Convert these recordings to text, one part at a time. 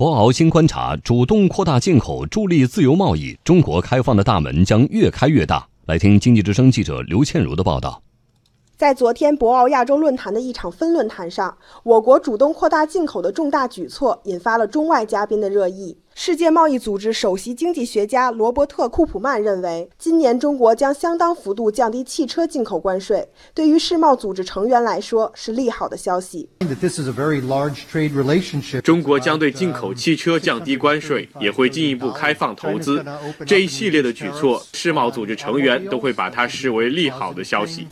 博鳌新观察：主动扩大进口，助力自由贸易，中国开放的大门将越开越大。来听经济之声记者刘倩茹的报道。在昨天博鳌亚洲论坛的一场分论坛上，我国主动扩大进口的重大举措引发了中外嘉宾的热议。世界贸易组织首席经济学家罗伯特·库普曼认为，今年中国将相当幅度降低汽车进口关税，对于世贸组织成员来说是利好的消息。中国将对进口汽车降低关税，也会进一步开放投资。这一系列的举措，世贸组织成员都会把它视为利好的消息。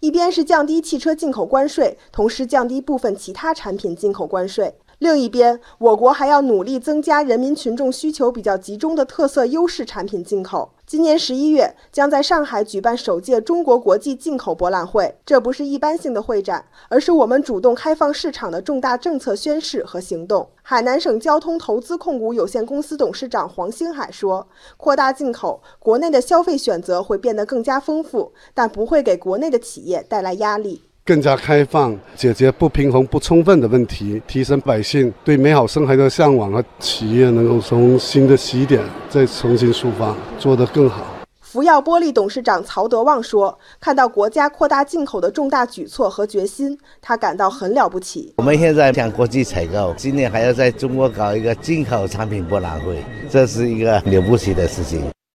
一边是降低汽车进口关税，同时降低部分其他产品进口关税。另一边，我国还要努力增加人民群众需求比较集中的特色优势产品进口。今年十一月，将在上海举办首届中国国际进口博览会。这不是一般性的会展，而是我们主动开放市场的重大政策宣示和行动。海南省交通投资控股有限公司董事长黄星海说：“扩大进口，国内的消费选择会变得更加丰富，但不会给国内的企业带来压力。”更加开放，解决不平衡不充分的问题，提升百姓对美好生活的向往和企业能够从新的起点再重新出发，做得更好。福耀玻璃董事长曹德旺说：“看到国家扩大进口的重大举措和决心，他感到很了不起。我们现在向国际采购，今年还要在中国搞一个进口产品博览会，这是一个了不起的事情。”